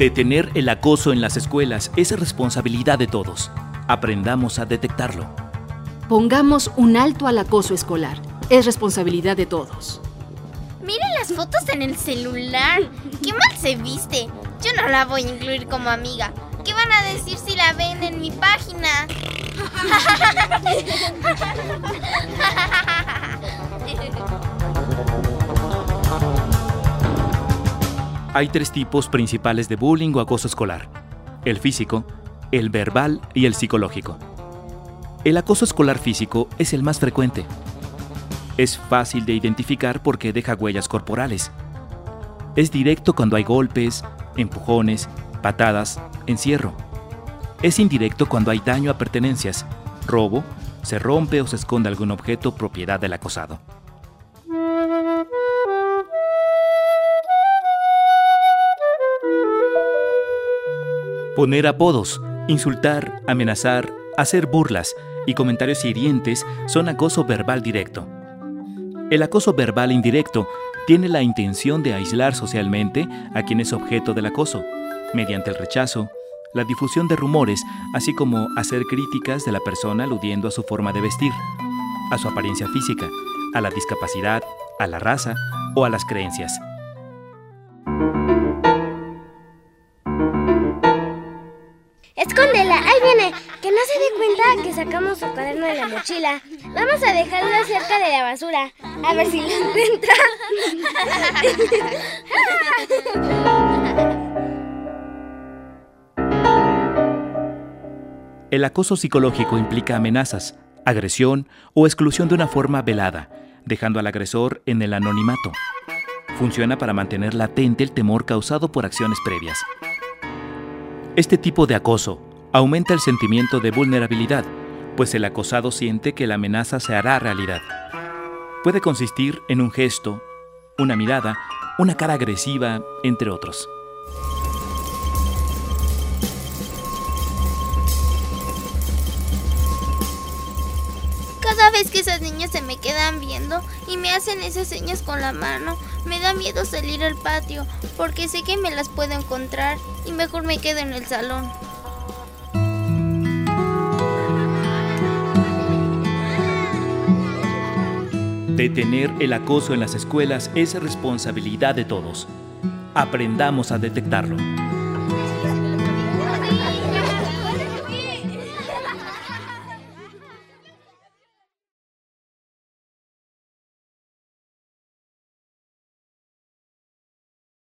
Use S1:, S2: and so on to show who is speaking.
S1: Detener el acoso en las escuelas es responsabilidad de todos. Aprendamos a detectarlo.
S2: Pongamos un alto al acoso escolar. Es responsabilidad de todos.
S3: Miren las fotos en el celular. Qué mal se viste. Yo no la voy a incluir como amiga. ¿Qué van a decir si la ven en mi página?
S1: Hay tres tipos principales de bullying o acoso escolar. El físico, el verbal y el psicológico. El acoso escolar físico es el más frecuente. Es fácil de identificar porque deja huellas corporales. Es directo cuando hay golpes, empujones, patadas, encierro. Es indirecto cuando hay daño a pertenencias, robo, se rompe o se esconde algún objeto propiedad del acosado. Poner apodos, insultar, amenazar, hacer burlas y comentarios hirientes son acoso verbal directo. El acoso verbal indirecto tiene la intención de aislar socialmente a quien es objeto del acoso, mediante el rechazo, la difusión de rumores, así como hacer críticas de la persona aludiendo a su forma de vestir, a su apariencia física, a la discapacidad, a la raza o a las creencias.
S4: Escóndela, ahí viene. Que no se dé cuenta que sacamos su cuaderno de la mochila. Vamos a dejarlo cerca de la basura. A ver si lo encuentra.
S1: El acoso psicológico implica amenazas, agresión o exclusión de una forma velada, dejando al agresor en el anonimato. Funciona para mantener latente el temor causado por acciones previas. Este tipo de acoso aumenta el sentimiento de vulnerabilidad, pues el acosado siente que la amenaza se hará realidad. Puede consistir en un gesto, una mirada, una cara agresiva, entre otros.
S3: Cada vez que esas niñas se me quedan viendo y me hacen esas señas con la mano, me da miedo salir al patio porque sé que me las puedo encontrar y mejor me quedo en el salón.
S1: Detener el acoso en las escuelas es responsabilidad de todos. Aprendamos a detectarlo.